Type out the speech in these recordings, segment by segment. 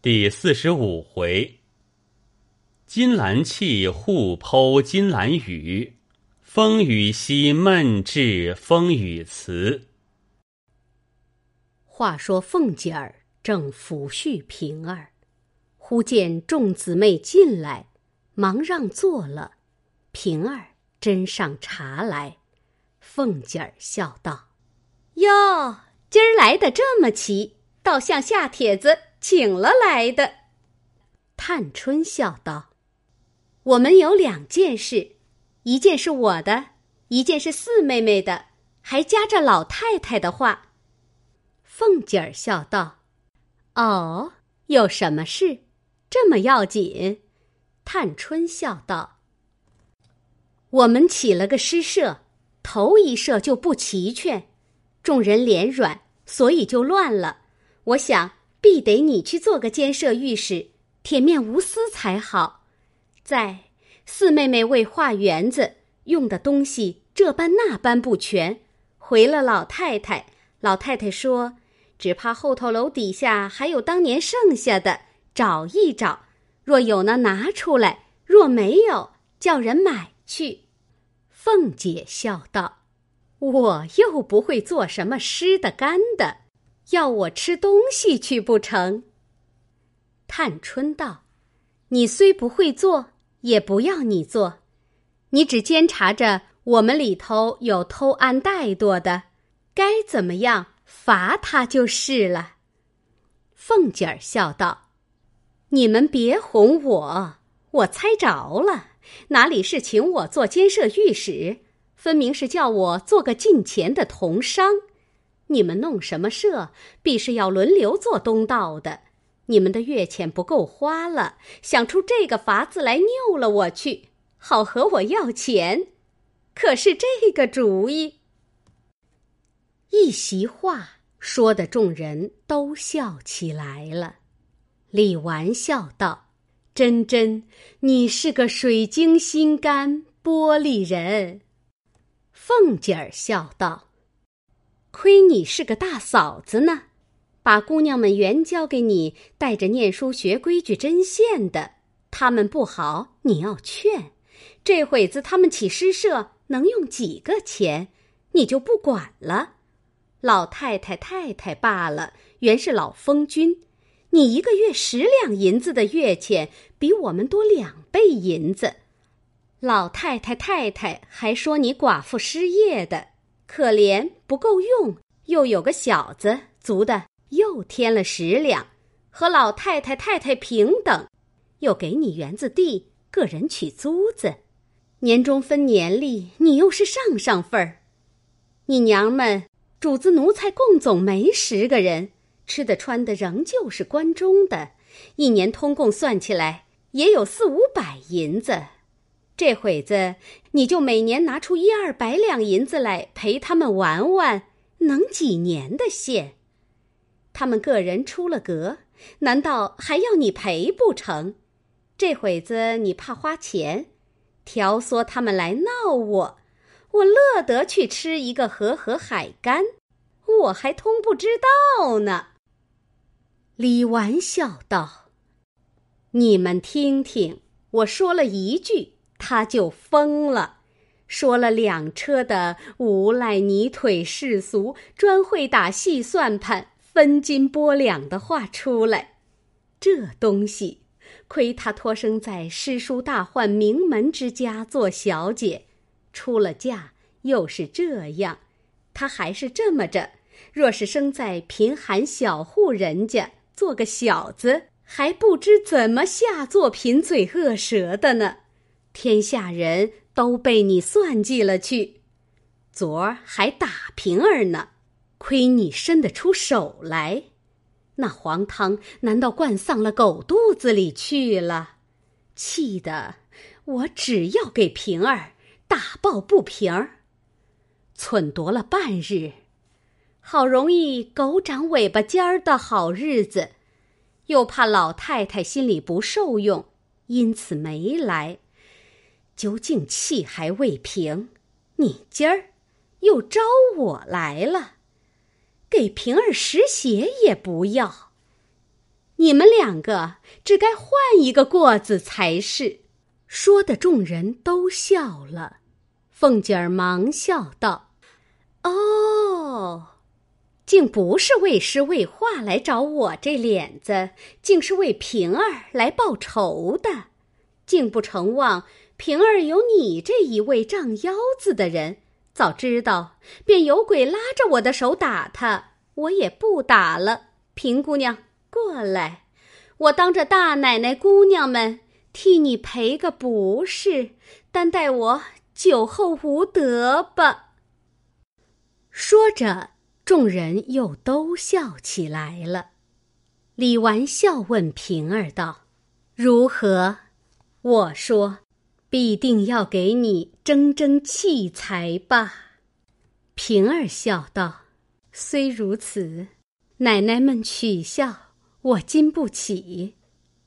第四十五回，金兰气互剖金兰语，风雨兮闷至风雨词。话说凤姐儿正抚恤平儿，忽见众姊妹进来，忙让坐了。平儿斟上茶来，凤姐儿笑道：“哟，今儿来的这么齐，倒像下帖子。”请了来的，探春笑道：“我们有两件事，一件是我的，一件是四妹妹的，还夹着老太太的话。”凤姐儿笑道：“哦，有什么事？这么要紧？”探春笑道：“我们起了个诗社，头一社就不齐全，众人脸软，所以就乱了。我想。”必得你去做个监舍御史，铁面无私才好。在四妹妹为画园子用的东西这般那般不全，回了老太太。老太太说：“只怕后头楼底下还有当年剩下的，找一找。若有呢，拿出来；若没有，叫人买去。”凤姐笑道：“我又不会做什么湿的干的。”要我吃东西去不成？探春道：“你虽不会做，也不要你做，你只监察着我们里头有偷安怠惰的，该怎么样罚他就是了。”凤姐儿笑道：“你们别哄我，我猜着了，哪里是请我做监舍御史，分明是叫我做个进钱的同商。”你们弄什么社，必是要轮流做东道的。你们的月钱不够花了，想出这个法子来拗了我去，好和我要钱，可是这个主意。一席话说的众人都笑起来了。李纨笑道：“真真，你是个水晶心肝玻璃人。”凤姐儿笑道。亏你是个大嫂子呢，把姑娘们原交给你，带着念书学规矩针线的，他们不好，你要劝。这会子他们起诗社，能用几个钱，你就不管了。老太太太太罢了，原是老封君，你一个月十两银子的月钱，比我们多两倍银子。老太太太太还说你寡妇失业的。可怜不够用，又有个小子足的，又添了十两，和老太太太太平等，又给你园子地，个人取租子，年终分年例，你又是上上份儿。你娘们主子奴才共总没十个人，吃的穿的仍旧是关中的，一年通共算起来也有四五百银子。这会子，你就每年拿出一二百两银子来陪他们玩玩，能几年的现？他们个人出了格，难道还要你赔不成？这会子你怕花钱，挑唆他们来闹我，我乐得去吃一个河河海干，我还通不知道呢。李纨笑道：“你们听听，我说了一句。”他就疯了，说了两车的无赖泥腿世俗，专会打细算盘、分金拨两的话出来。这东西，亏他托生在诗书大宦名门之家做小姐，出了嫁又是这样，他还是这么着。若是生在贫寒小户人家，做个小子，还不知怎么下作贫嘴恶舌的呢。天下人都被你算计了去，昨儿还打平儿呢，亏你伸得出手来，那黄汤难道灌丧了狗肚子里去了？气得我只要给平儿打抱不平儿，忖夺了半日，好容易狗长尾巴尖儿的好日子，又怕老太太心里不受用，因此没来。究竟气还未平，你今儿又招我来了，给平儿拾鞋也不要。你们两个只该换一个过子才是。”说的众人都笑了。凤姐儿忙笑道：“哦，竟不是为诗为画来找我这脸子，竟是为平儿来报仇的。竟不成望平儿有你这一位仗腰子的人。早知道，便有鬼拉着我的手打他，我也不打了。平姑娘，过来，我当着大奶奶姑娘们。”替你赔个不是，担待我酒后无德吧。说着，众人又都笑起来了。李纨笑问平儿道：“如何？”我说：“必定要给你争争气才罢。”平儿笑道：“虽如此，奶奶们取笑我经不起。”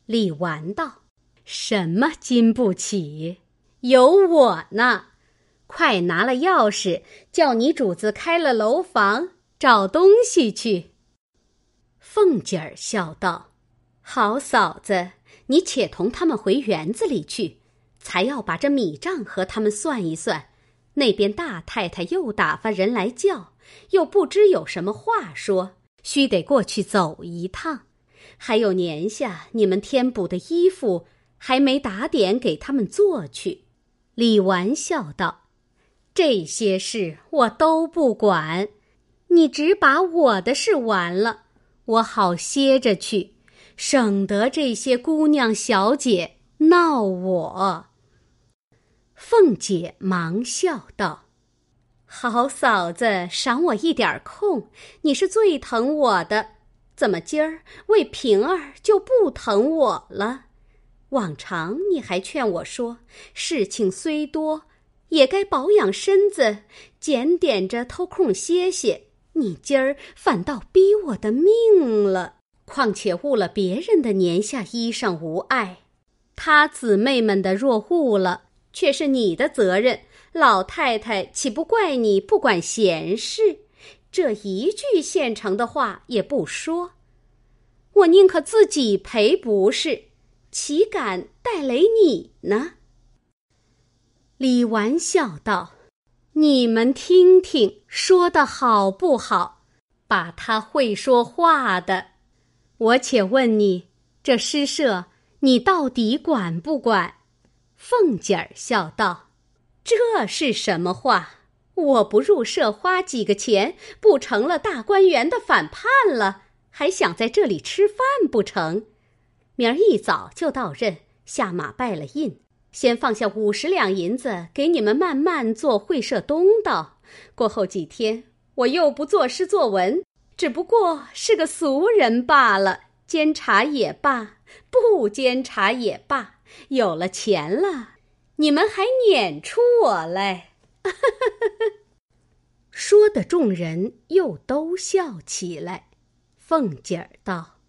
李纨道。什么经不起？有我呢！快拿了钥匙，叫你主子开了楼房，找东西去。凤姐儿笑道：“好嫂子，你且同他们回园子里去，才要把这米账和他们算一算。那边大太太又打发人来叫，又不知有什么话说，须得过去走一趟。还有年下你们添补的衣服。”还没打点给他们做去，李纨笑道：“这些事我都不管，你只把我的事完了，我好歇着去，省得这些姑娘小姐闹我。”凤姐忙笑道：“好嫂子，赏我一点空，你是最疼我的，怎么今儿为平儿就不疼我了？”往常你还劝我说：“事情虽多，也该保养身子，检点着偷空歇歇。”你今儿反倒逼我的命了。况且误了别人的年下衣裳无碍，他姊妹们的若误了，却是你的责任。老太太岂不怪你不管闲事？这一句现成的话也不说，我宁可自己赔不是。岂敢带累你呢？李纨笑道：“你们听听，说的好不好？把他会说话的，我且问你，这诗社你到底管不管？”凤姐儿笑道：“这是什么话？我不入社花几个钱，不成了大观园的反叛了？还想在这里吃饭不成？”明儿一早就到任，下马拜了印，先放下五十两银子给你们慢慢做会社东道。过后几天，我又不作诗作文，只不过是个俗人罢了。监察也罢，不监察也罢，有了钱了，你们还撵出我来。说的众人又都笑起来。凤姐儿道。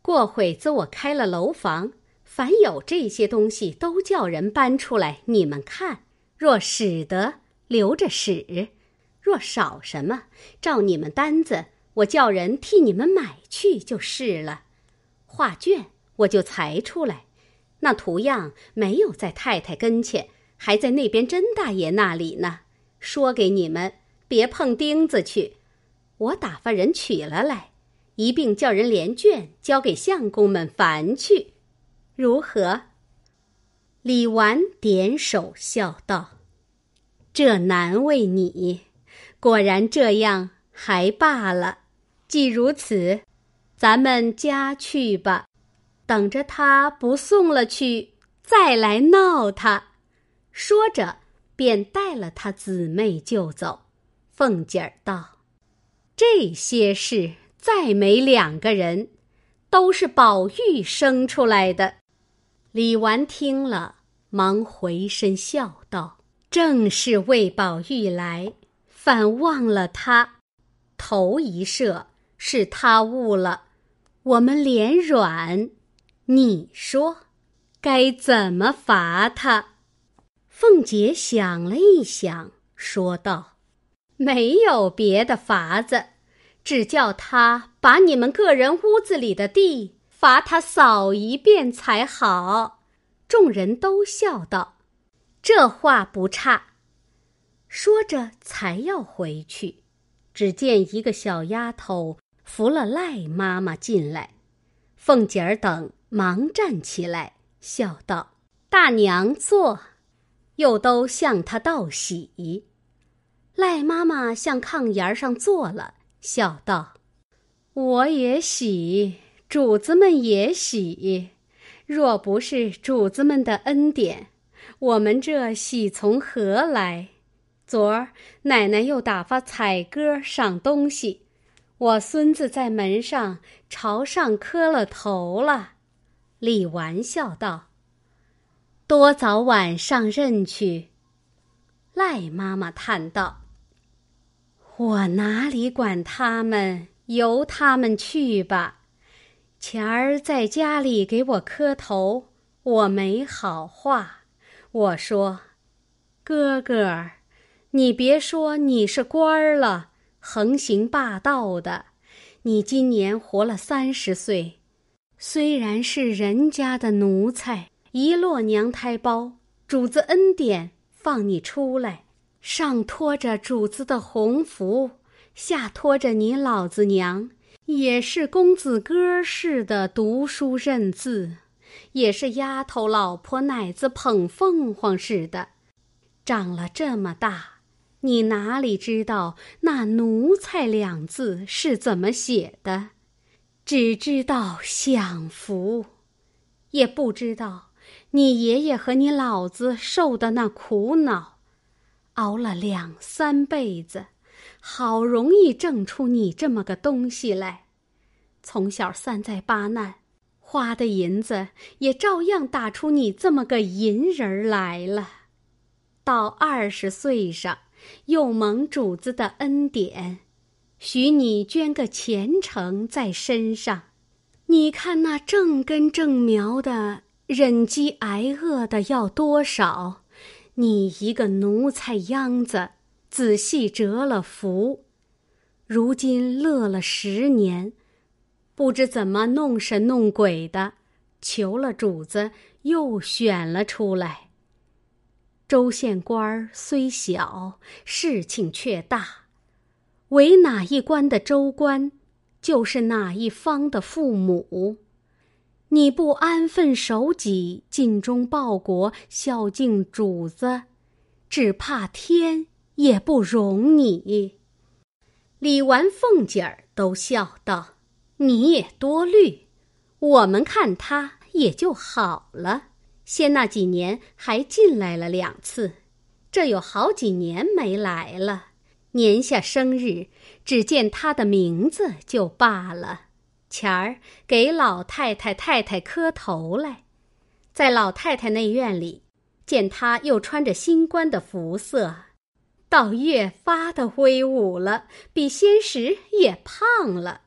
过会子我开了楼房，凡有这些东西，都叫人搬出来，你们看。若使得，留着使；若少什么，照你们单子，我叫人替你们买去就是了。画卷我就裁出来，那图样没有在太太跟前，还在那边甄大爷那里呢。说给你们，别碰钉子去。我打发人取了来。一并叫人连卷交给相公们烦去，如何？李纨点手笑道：“这难为你。果然这样还罢了。既如此，咱们家去吧。等着他不送了去，再来闹他。”说着，便带了他姊妹就走。凤姐儿道：“这些事。”再没两个人，都是宝玉生出来的。李纨听了，忙回身笑道：“正是为宝玉来，反忘了他。头一射是他误了，我们脸软，你说该怎么罚他？”凤姐想了一想，说道：“没有别的法子。”只叫他把你们个人屋子里的地罚他扫一遍才好。”众人都笑道：“这话不差。”说着，才要回去，只见一个小丫头扶了赖妈妈进来，凤姐儿等忙站起来，笑道：“大娘坐。”又都向她道喜。赖妈妈向炕沿上坐了，笑道：“我也喜，主子们也喜。若不是主子们的恩典，我们这喜从何来？”昨儿奶奶又打发彩歌赏东西，我孙子在门上朝上磕了头了。李纨笑道：“多早晚上任去。”赖妈妈叹道：“我哪里管他们，由他们去吧。前儿在家里给我磕头，我没好话，我说，哥哥。”你别说你是官儿了，横行霸道的。你今年活了三十岁，虽然是人家的奴才，一落娘胎包，主子恩典放你出来，上托着主子的红福，下托着你老子娘，也是公子哥似的读书认字，也是丫头老婆奶子捧凤凰似的，长了这么大。你哪里知道那“奴才”两字是怎么写的？只知道享福，也不知道你爷爷和你老子受的那苦恼，熬了两三辈子，好容易挣出你这么个东西来。从小三灾八难，花的银子也照样打出你这么个银人来了。到二十岁上。又蒙主子的恩典，许你捐个前程在身上。你看那正根正苗的忍饥挨饿的要多少？你一个奴才秧子，仔细折了福，如今乐了十年，不知怎么弄神弄鬼的，求了主子，又选了出来。州县官儿虽小，事情却大。为哪一官的州官，就是哪一方的父母。你不安分守己，尽忠报国，孝敬主子，只怕天也不容你。李纨、凤姐儿都笑道：“你也多虑，我们看他也就好了。”先那几年还进来了两次，这有好几年没来了。年下生日，只见他的名字就罢了。前儿给老太太太太磕头来，在老太太那院里，见他又穿着新冠的服色，倒越发的威武了，比先时也胖了。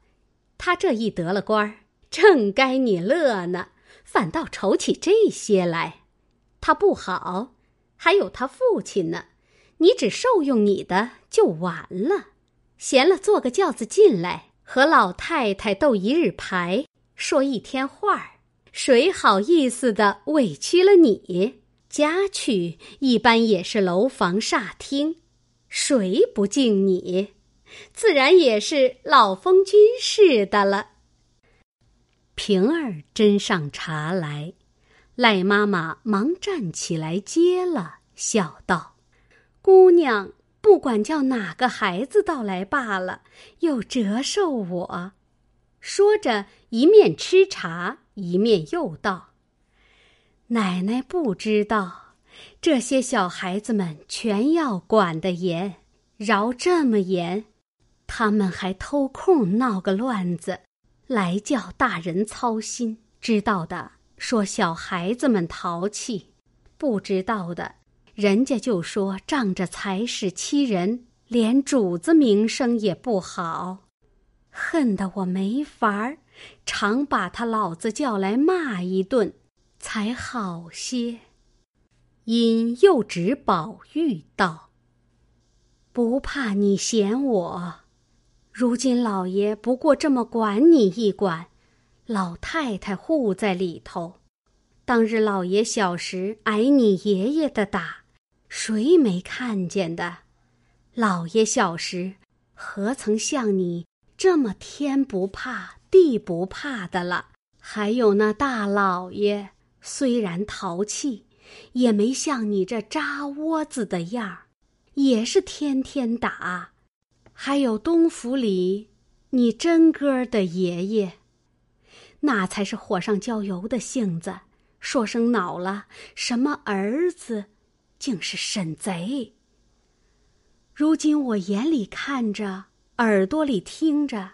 他这一得了官儿，正该你乐呢。反倒愁起这些来，他不好，还有他父亲呢。你只受用你的就完了。闲了，坐个轿子进来，和老太太斗一日牌，说一天话儿。谁好意思的委屈了你？家去一般也是楼房煞厅，谁不敬你？自然也是老封君似的了。平儿斟上茶来，赖妈妈忙站起来接了，笑道：“姑娘不管叫哪个孩子到来罢了，又折寿我。”说着，一面吃茶，一面又道：“奶奶不知道，这些小孩子们全要管得严，饶这么严，他们还偷空闹个乱子。”来叫大人操心，知道的说小孩子们淘气，不知道的，人家就说仗着才势欺人，连主子名声也不好，恨得我没法儿，常把他老子叫来骂一顿，才好些。因又指宝玉道：“不怕你嫌我。”如今老爷不过这么管你一管，老太太护在里头。当日老爷小时挨你爷爷的打，谁没看见的？老爷小时何曾像你这么天不怕地不怕的了？还有那大老爷，虽然淘气，也没像你这扎窝子的样儿，也是天天打。还有东府里你真哥的爷爷，那才是火上浇油的性子。说声恼了，什么儿子，竟是沈贼。如今我眼里看着，耳朵里听着，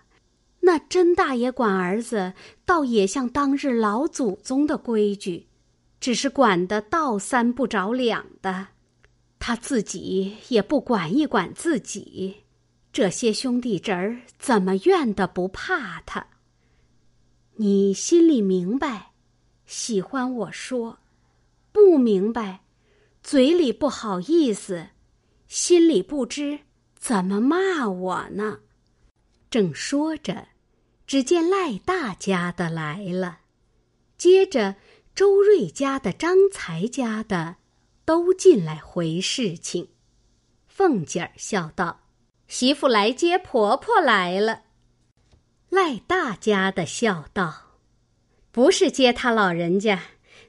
那甄大爷管儿子，倒也像当日老祖宗的规矩，只是管得倒三不着两的。他自己也不管一管自己，这些兄弟侄儿怎么怨的不怕他？你心里明白。喜欢我说，不明白，嘴里不好意思，心里不知怎么骂我呢。正说着，只见赖大家的来了，接着周瑞家的、张才家的都进来回事情。凤姐儿笑道：“媳妇来接婆婆来了。”赖大家的笑道。不是接他老人家，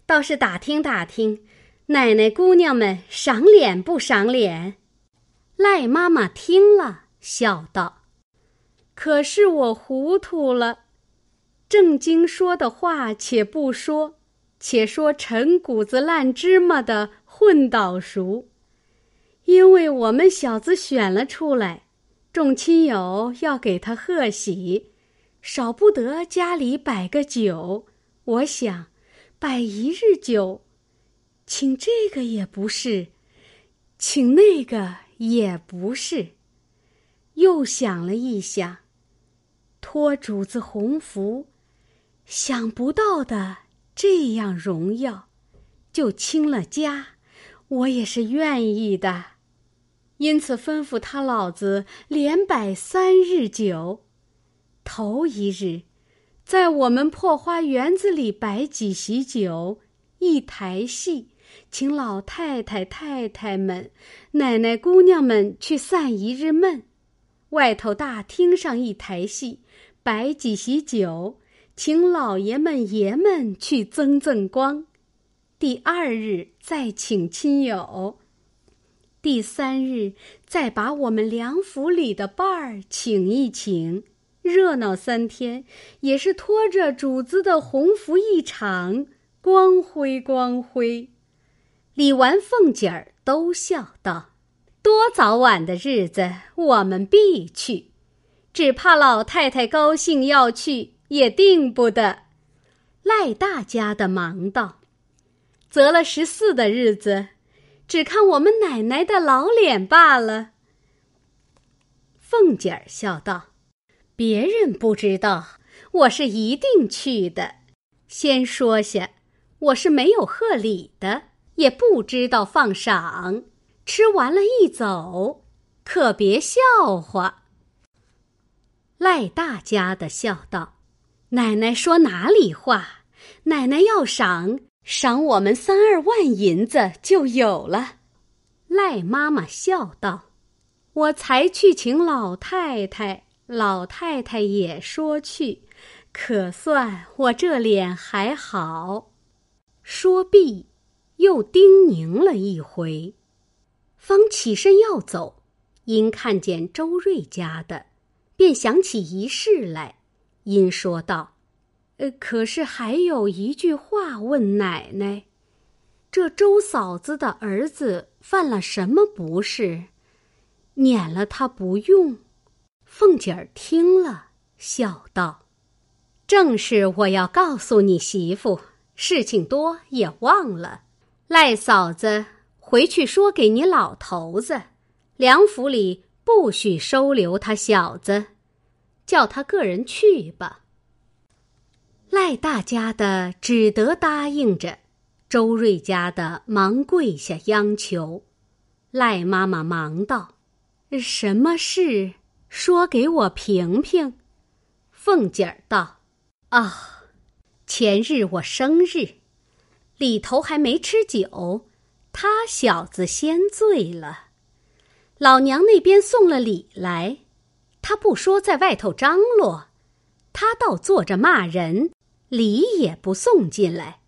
倒是打听打听，奶奶姑娘们赏脸不赏脸。赖妈妈听了，笑道：“可是我糊涂了，正经说的话且不说，且说陈谷子烂芝麻的混倒熟。因为我们小子选了出来，众亲友要给他贺喜，少不得家里摆个酒。”我想，摆一日酒，请这个也不是，请那个也不是。又想了一想，托主子鸿福，想不到的这样荣耀，就清了家，我也是愿意的。因此吩咐他老子连摆三日酒，头一日。在我们破花园子里摆几席酒，一台戏，请老太太、太太们、奶奶、姑娘们去散一日闷；外头大厅上一台戏，摆几席酒，请老爷们、爷们去增增光。第二日再请亲友，第三日再把我们梁府里的伴儿请一请。热闹三天，也是拖着主子的鸿福一场，光辉光辉。李纨、凤姐儿都笑道：“多早晚的日子，我们必去，只怕老太太高兴要去，也定不得。”赖大家的忙道：“择了十四的日子，只看我们奶奶的老脸罢了。”凤姐儿笑道。别人不知道，我是一定去的。先说下，我是没有贺礼的，也不知道放赏。吃完了一走，可别笑话。赖大家的笑道：“奶奶说哪里话？奶奶要赏，赏我们三二万银子就有了。”赖妈妈笑道：“我才去请老太太。”老太太也说去，可算我这脸还好。说毕，又叮咛了一回，方起身要走，因看见周瑞家的，便想起一事来，因说道：“呃，可是还有一句话问奶奶，这周嫂子的儿子犯了什么不是？撵了他不用。”凤姐儿听了，笑道：“正是我要告诉你媳妇，事情多也忘了。赖嫂子回去说给你老头子，梁府里不许收留他小子，叫他个人去吧。”赖大家的只得答应着，周瑞家的忙跪下央求。赖妈妈忙道：“什么事？”说给我评评，凤姐儿道：“啊，前日我生日，里头还没吃酒，他小子先醉了。老娘那边送了礼来，他不说在外头张罗，他倒坐着骂人，礼也不送进来。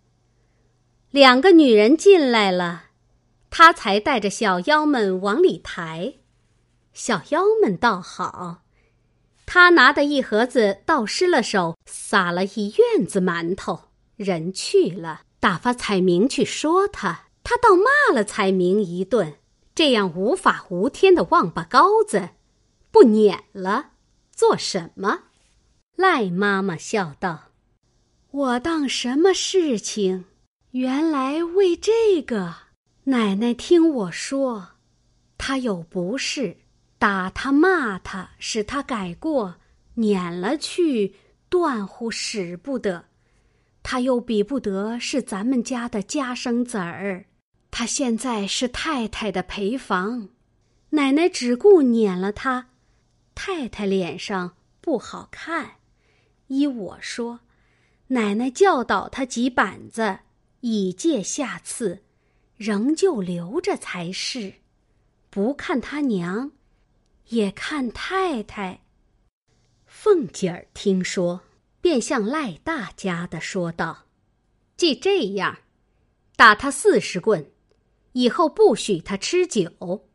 两个女人进来了，他才带着小妖们往里抬。小妖们倒好，他拿的一盒子倒失了手，撒了一院子馒头。人去了，打发彩明去说他，他倒骂了彩明一顿。这样无法无天的王八羔子，不撵了，做什么？赖妈妈笑道：“我当什么事情？”原来为这个，奶奶听我说，他有不是，打他骂他，使他改过，撵了去，断乎使不得。他又比不得是咱们家的家生子儿，他现在是太太的陪房，奶奶只顾撵了他，太太脸上不好看。依我说，奶奶教导他几板子。以戒下次，仍旧留着才是。不看他娘，也看太太。凤姐儿听说，便向赖大家的说道：“既这样，打他四十棍，以后不许他吃酒。”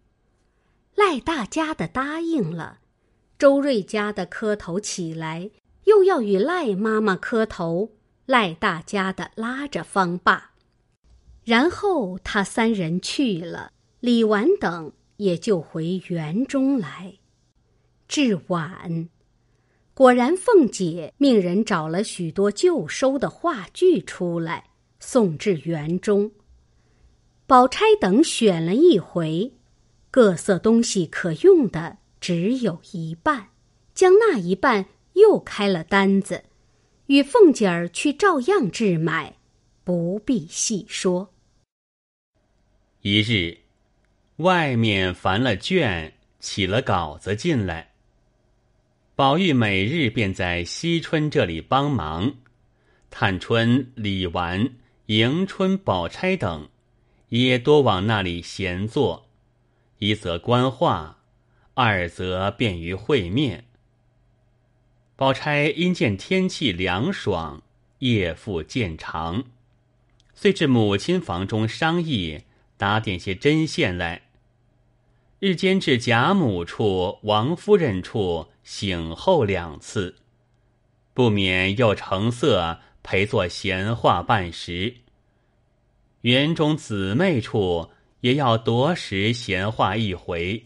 赖大家的答应了。周瑞家的磕头起来，又要与赖妈妈磕头。赖大家的拉着方爸，然后他三人去了，李纨等也就回园中来。至晚，果然凤姐命人找了许多旧收的话剧出来，送至园中。宝钗等选了一回，各色东西可用的只有一半，将那一半又开了单子。与凤姐儿去照样置买，不必细说。一日，外面烦了卷，起了稿子进来。宝玉每日便在惜春这里帮忙，探春、李纨、迎春、宝钗等也多往那里闲坐，一则观画，二则便于会面。宝钗因见天气凉爽，夜复渐长，遂至母亲房中商议打点些针线来。日间至贾母处、王夫人处醒后两次，不免又成色陪坐闲话半时。园中姊妹处也要夺时闲话一回，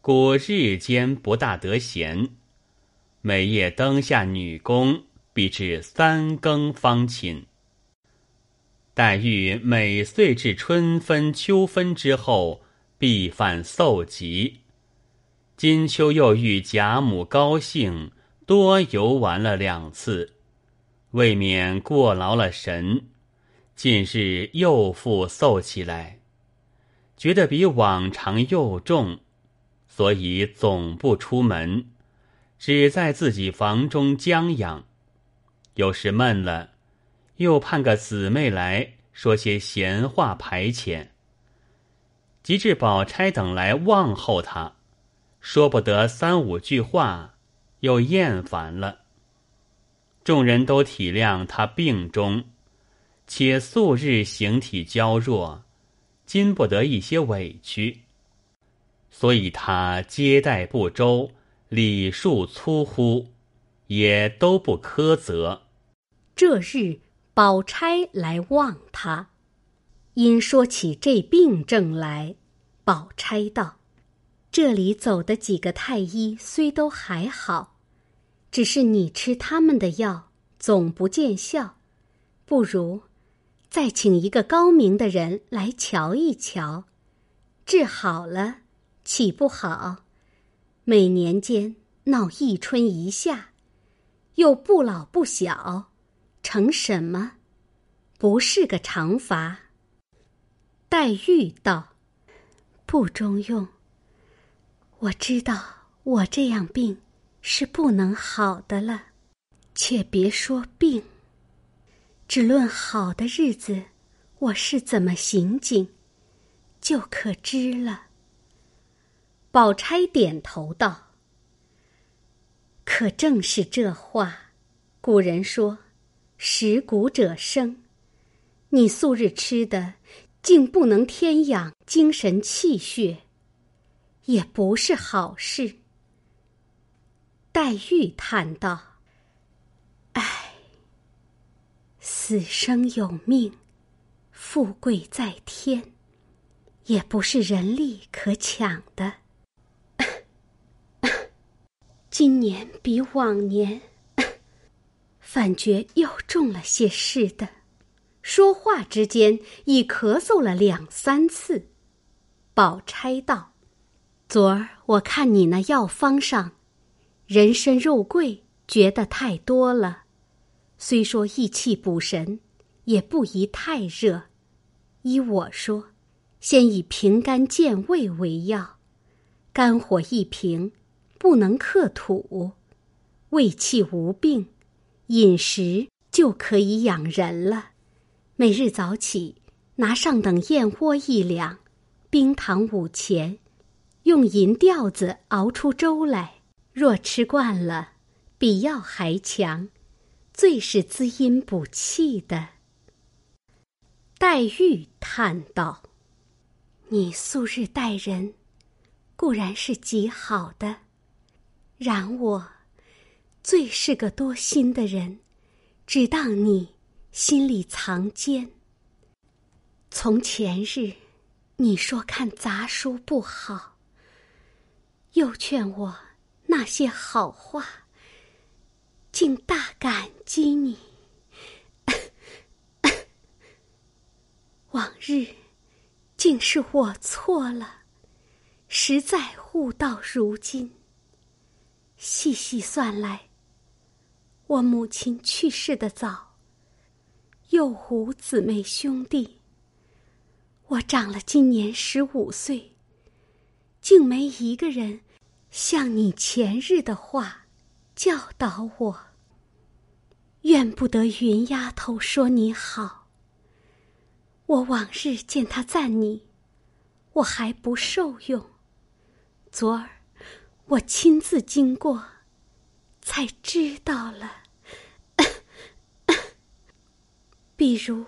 故日间不大得闲。每夜灯下女工，必至三更方寝。黛玉每岁至春分、秋分之后，必犯嗽疾。金秋又遇贾母高兴，多游玩了两次，未免过劳了神。近日又复嗽起来，觉得比往常又重，所以总不出门。只在自己房中将养，有时闷了，又盼个姊妹来说些闲话排遣。及至宝钗等来望候他，说不得三五句话，又厌烦了。众人都体谅他病中，且素日形体娇弱，经不得一些委屈，所以他接待不周。礼数粗忽，也都不苛责。这日，宝钗来望他，因说起这病症来，宝钗道：“这里走的几个太医虽都还好，只是你吃他们的药总不见效，不如再请一个高明的人来瞧一瞧，治好了岂不好？”每年间闹一春一夏，又不老不小，成什么？不是个长法。黛玉道：“不中用。我知道我这样病是不能好的了，且别说病，只论好的日子，我是怎么行径，就可知了。”宝钗点头道：“可正是这话。古人说，食谷者生。你素日吃的，竟不能添养精神气血，也不是好事。”黛玉叹道。唉，死生有命，富贵在天，也不是人力可抢的。今年比往年，反觉又重了些似的。说话之间，已咳嗽了两三次。宝钗道：“昨儿我看你那药方上，人参肉桂，觉得太多了。”虽说益气补神，也不宜太热。依我说，先以平肝健胃为要。肝火一平，不能克土，胃气无病，饮食就可以养人了。每日早起，拿上等燕窝一两，冰糖五钱，用银吊子熬出粥来。若吃惯了，比药还强。最是滋阴补气的。黛玉叹道：“你素日待人，固然是极好的，然我最是个多心的人，只当你心里藏奸。从前日你说看杂书不好，又劝我那些好话。”竟大感激你，往日竟是我错了，实在悟到如今。细细算来，我母亲去世的早，又无姊妹兄弟。我长了今年十五岁，竟没一个人像你前日的话。教导我，怨不得云丫头说你好。我往日见她赞你，我还不受用。昨儿我亲自经过，才知道了。比如，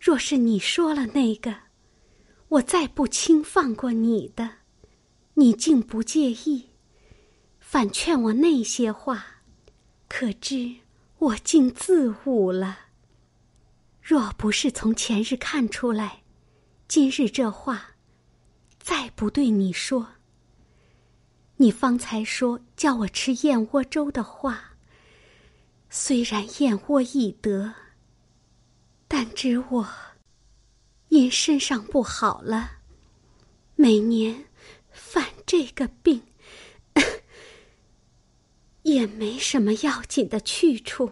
若是你说了那个，我再不轻放过你的，你竟不介意。反劝我那些话，可知我竟自悟了。若不是从前日看出来，今日这话再不对你说。你方才说叫我吃燕窝粥的话，虽然燕窝易得，但知我因身上不好了，每年犯这个病。也没什么要紧的去处。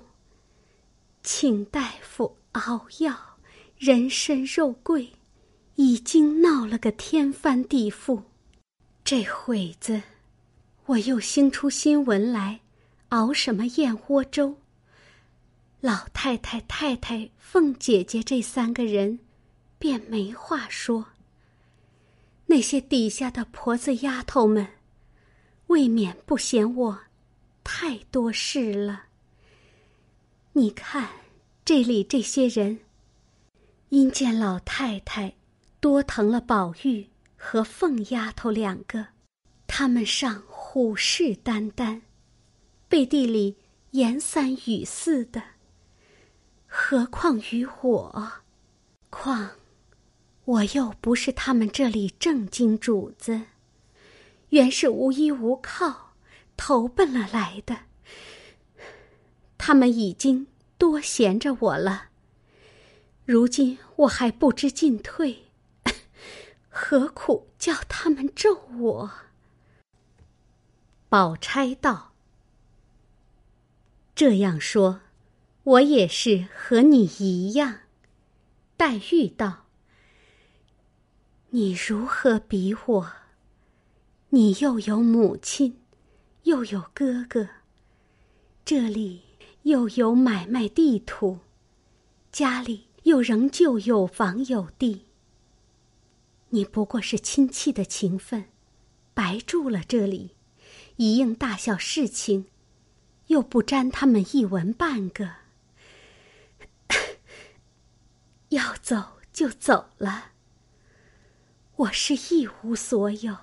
请大夫熬药，人参肉桂，已经闹了个天翻地覆。这会子，我又兴出新闻来，熬什么燕窝粥。老太太、太太、凤姐姐这三个人，便没话说。那些底下的婆子丫头们，未免不嫌我。太多事了。你看，这里这些人，因见老太太多疼了宝玉和凤丫头两个，他们尚虎视眈眈，背地里言三语四的。何况于我，况我又不是他们这里正经主子，原是无依无靠。投奔了来的，他们已经多闲着我了。如今我还不知进退，何苦叫他们咒我？宝钗道：“这样说，我也是和你一样。”黛玉道：“你如何比我？你又有母亲。”又有哥哥，这里又有买卖地土，家里又仍旧有房有地。你不过是亲戚的情分，白住了这里，一应大小事情，又不沾他们一文半个。要走就走了。我是一无所有，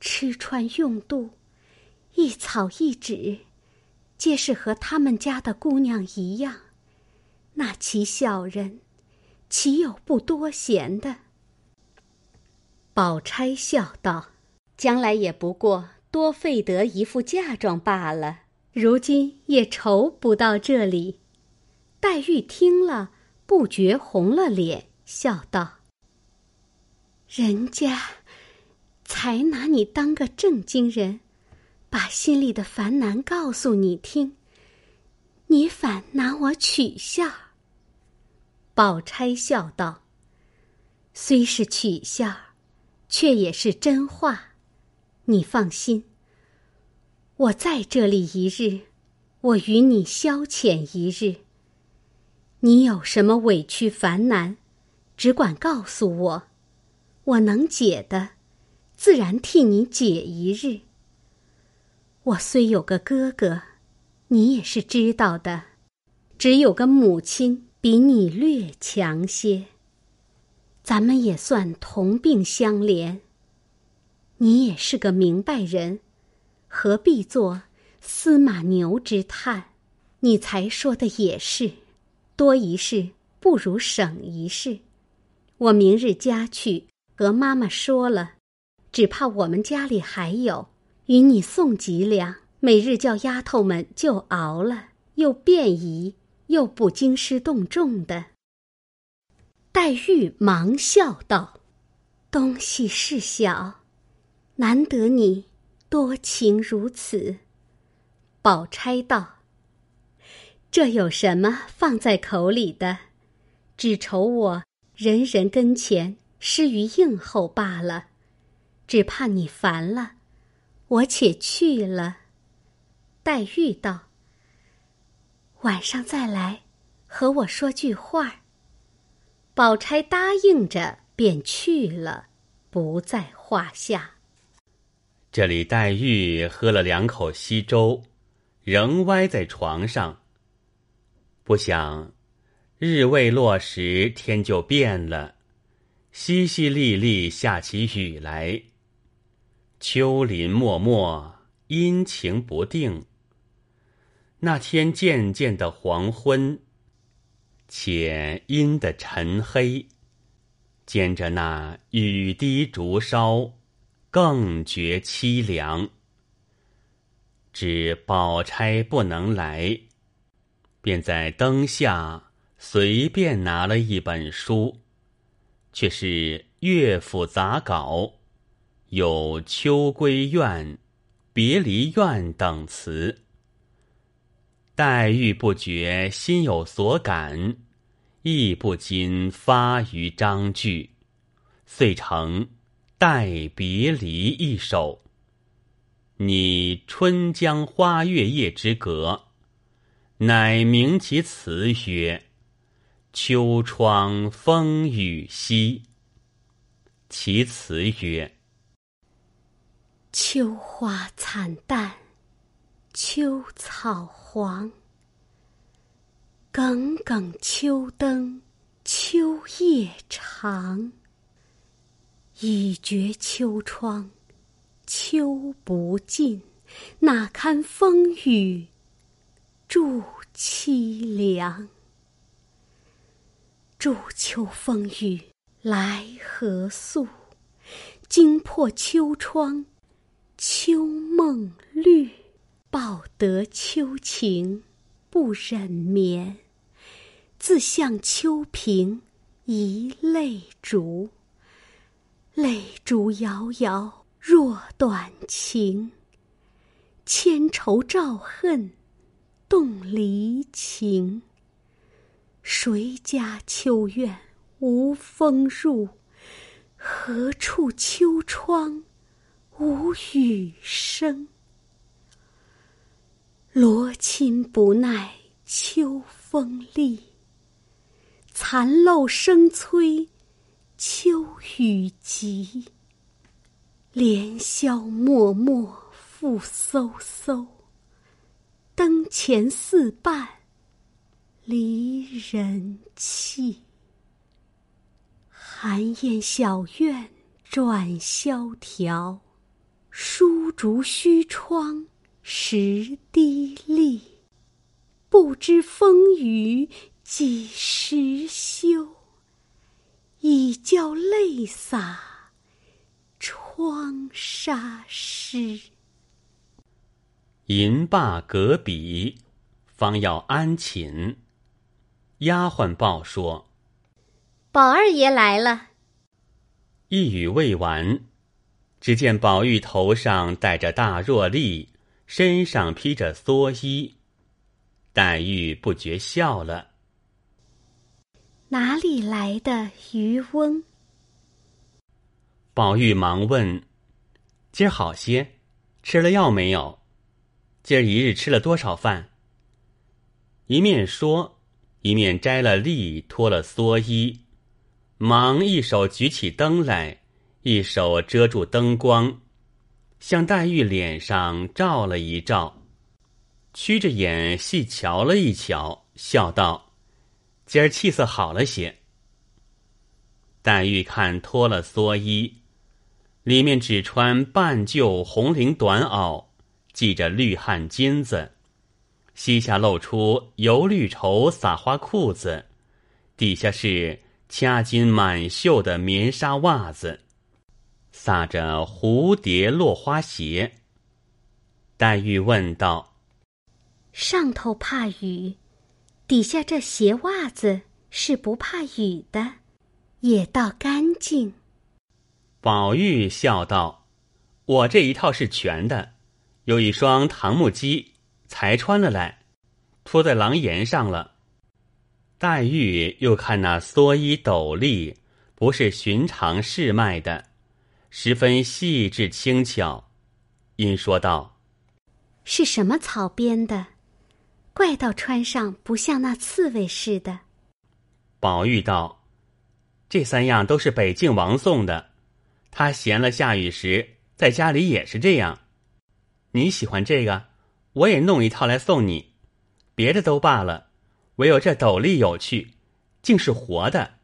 吃穿用度，一草一纸，皆是和他们家的姑娘一样。那其小人，岂有不多闲的？宝钗笑道：“将来也不过多费得一副嫁妆罢了，如今也愁不到这里。”黛玉听了，不觉红了脸，笑道。人家才拿你当个正经人，把心里的烦难告诉你听，你反拿我取笑。宝钗笑道：“虽是取笑，却也是真话。你放心，我在这里一日，我与你消遣一日。你有什么委屈烦难，只管告诉我。”我能解的，自然替你解一日。我虽有个哥哥，你也是知道的，只有个母亲比你略强些。咱们也算同病相怜。你也是个明白人，何必做司马牛之叹？你才说的也是，多一事不如省一事。我明日家去。和妈妈说了，只怕我们家里还有，与你送几两，每日叫丫头们就熬了，又便宜又不惊师动众的。黛玉忙笑道：“东西是小，难得你多情如此。”宝钗道：“这有什么放在口里的？只愁我人人跟前。”失于应候罢了，只怕你烦了，我且去了。黛玉道：“晚上再来，和我说句话。”宝钗答应着，便去了，不在话下。这里黛玉喝了两口稀粥，仍歪在床上。不想日未落时，天就变了。淅淅沥沥下起雨来，秋林漠漠，阴晴不定。那天渐渐的黄昏，且阴的沉黑，兼着那雨滴竹梢，更觉凄凉。只宝钗不能来，便在灯下随便拿了一本书。却是乐府杂稿，有《秋归怨》《别离怨》等词。黛玉不觉心有所感，亦不禁发于章句，遂成《待别离》一首。拟春江花月夜之隔，乃名其词曰。秋窗风雨夕。其词曰：秋花惨淡，秋草黄。耿耿秋灯，秋夜长。已觉秋窗，秋不尽，哪堪风雨助凄凉？祝秋风雨来何速？惊破秋窗，秋梦绿。报得秋情不忍眠，自向秋屏一泪烛。泪烛遥遥若短情，千愁照恨动离情。谁家秋院无风入？何处秋窗无雨声？罗衾不耐秋风力，残漏声催，秋雨急。连宵漠漠复飕飕，灯前似伴离人泣。寒烟小院转萧条，疏竹虚窗十滴沥。不知风雨几时休，已教泪洒。窗纱湿，吟罢隔笔，方要安寝。丫鬟报说：“宝二爷来了。”一语未完，只见宝玉头上戴着大箬笠，身上披着蓑衣。黛玉不觉笑了：“哪里来的渔翁？”宝玉忙问：“今儿好些，吃了药没有？今儿一日吃了多少饭？”一面说，一面摘了笠，脱了蓑衣，忙一手举起灯来，一手遮住灯光，向黛玉脸上照了一照，屈着眼细瞧了一瞧，笑道：“今儿气色好了些。”黛玉看脱了蓑衣。里面只穿半旧红绫短袄，系着绿汗巾子，膝下露出油绿绸撒花裤子，底下是掐金满绣的棉纱袜子，撒着蝴蝶落花鞋。黛玉问道：“上头怕雨，底下这鞋袜子是不怕雨的，也倒干净。”宝玉笑道：“我这一套是全的，有一双唐木屐，才穿了来，拖在廊檐上了。”黛玉又看那蓑衣斗笠，不是寻常市卖的，十分细致轻巧，因说道：“是什么草编的？怪到穿上不像那刺猬似的。”宝玉道：“这三样都是北静王送的。”他闲了下雨时，在家里也是这样。你喜欢这个，我也弄一套来送你。别的都罢了，唯有这斗笠有趣，竟是活的。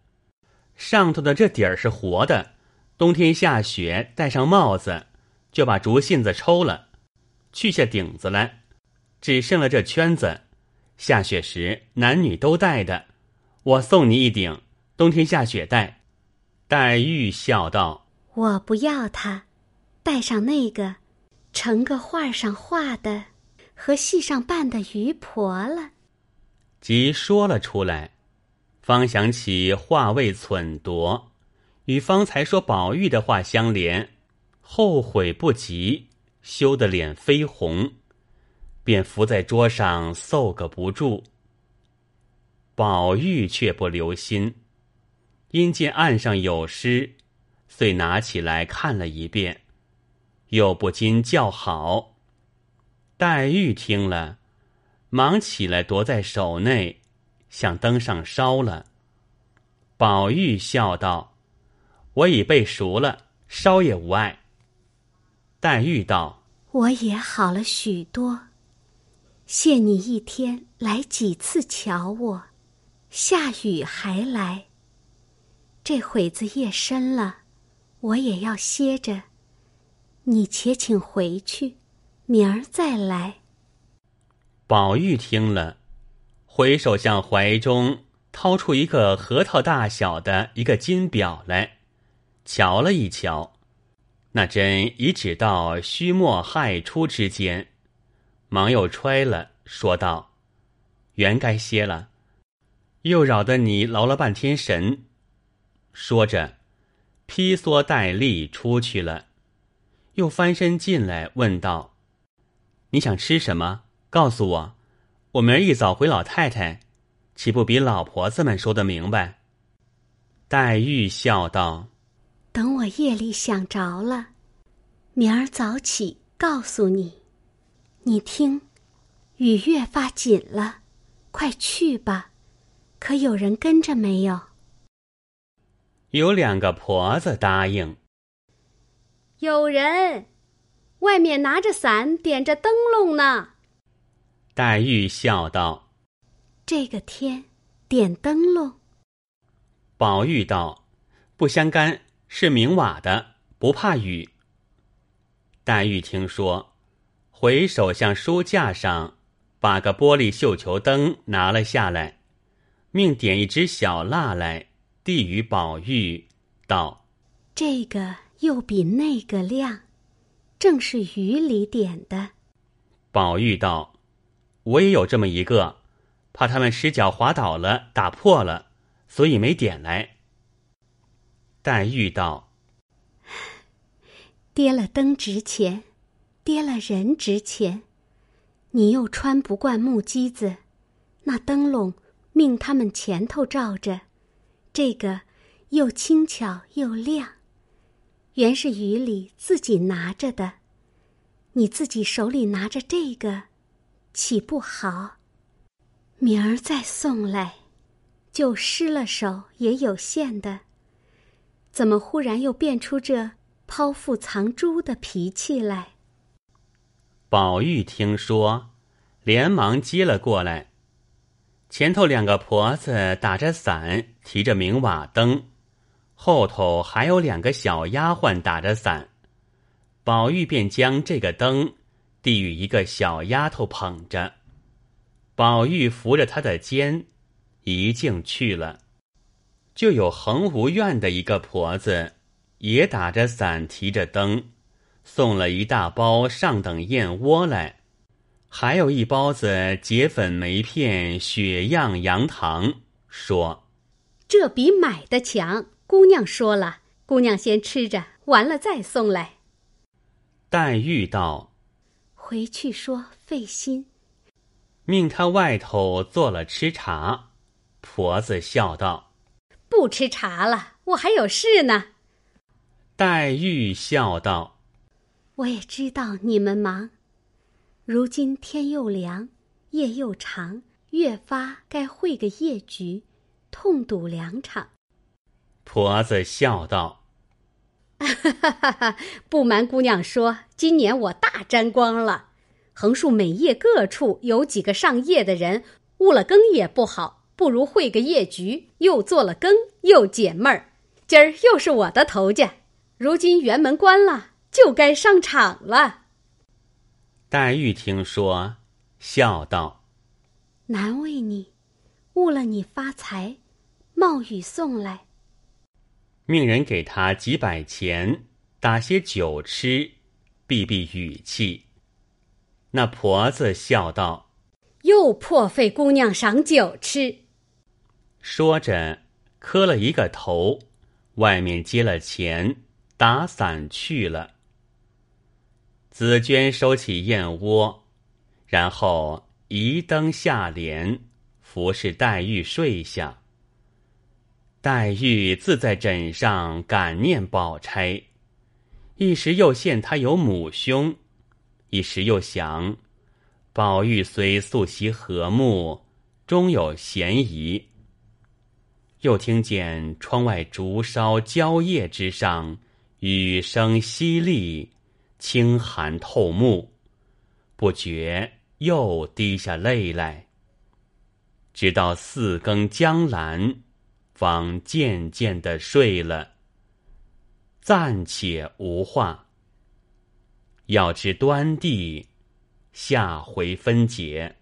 上头的这底儿是活的，冬天下雪，戴上帽子，就把竹信子抽了，去下顶子来，只剩了这圈子。下雪时男女都戴的。我送你一顶，冬天下雪戴。黛玉笑道。我不要它，戴上那个，成个画上画的和戏上扮的渔婆了。即说了出来，方想起话未忖夺，与方才说宝玉的话相连，后悔不及，羞得脸绯红，便伏在桌上嗽个不住。宝玉却不留心，因见案上有诗。遂拿起来看了一遍，又不禁叫好。黛玉听了，忙起来夺在手内，向灯上烧了。宝玉笑道：“我已背熟了，烧也无碍。”黛玉道：“我也好了许多，谢你一天来几次瞧我，下雨还来。这会子夜深了。”我也要歇着，你且请回去，明儿再来。宝玉听了，回首向怀中掏出一个核桃大小的一个金表来，瞧了一瞧，那针已指到虚末亥初之间，忙又揣了，说道：“原该歇了，又扰得你劳了半天神。”说着。披蓑戴笠出去了，又翻身进来问道：“你想吃什么？告诉我，我明儿一早回老太太，岂不比老婆子们说的明白？”黛玉笑道：“等我夜里想着了，明儿早起告诉你。你听，雨越发紧了，快去吧，可有人跟着没有？有两个婆子答应。有人，外面拿着伞，点着灯笼呢。黛玉笑道：“这个天，点灯笼。”宝玉道：“不相干，是明瓦的，不怕雨。”黛玉听说，回首向书架上把个玻璃绣球灯拿了下来，命点一支小蜡来，递与宝玉，道：“这个又比那个亮，正是雨里点的。”宝玉道。我也有这么一个，怕他们失脚滑倒了，打破了，所以没点来。黛玉道：“ 跌了灯值钱，跌了人值钱。你又穿不惯木屐子，那灯笼命他们前头照着，这个又轻巧又亮，原是雨里自己拿着的。你自己手里拿着这个。”岂不好？明儿再送来，就失了手也有限的。怎么忽然又变出这剖腹藏珠的脾气来？宝玉听说，连忙接了过来。前头两个婆子打着伞，提着明瓦灯，后头还有两个小丫鬟打着伞。宝玉便将这个灯。递与一个小丫头捧着，宝玉扶着她的肩，一径去了。就有恒湖院的一个婆子，也打着伞，提着灯，送了一大包上等燕窝来，还有一包子结粉梅片、雪样杨糖，说：“这比买的强。”姑娘说了，姑娘先吃着，完了再送来。黛玉道。回去说费心，命他外头做了吃茶。婆子笑道：“不吃茶了，我还有事呢。”黛玉笑道：“我也知道你们忙，如今天又凉，夜又长，越发该会个夜局，痛赌两场。”婆子笑道。哈哈哈！哈不瞒姑娘说，今年我大沾光了。横竖每夜各处有几个上夜的人，误了更也不好，不如会个夜局，又做了羹，又解闷儿。今儿又是我的头家，如今辕门关了，就该上场了。黛玉听说，笑道：“难为你，误了你发财，冒雨送来。”命人给他几百钱，打些酒吃，避避雨气。那婆子笑道：“又破费姑娘赏酒吃。”说着，磕了一个头，外面接了钱，打伞去了。紫娟收起燕窝，然后移灯下帘，服侍黛玉睡下。黛玉自在枕上感念宝钗，一时又羡她有母兄，一时又想，宝玉虽素习和睦，终有嫌疑。又听见窗外竹梢蕉叶之上，雨声淅沥，清寒透目，不觉又滴下泪来。直到四更将阑。方渐渐的睡了。暂且无话。要知端地，下回分解。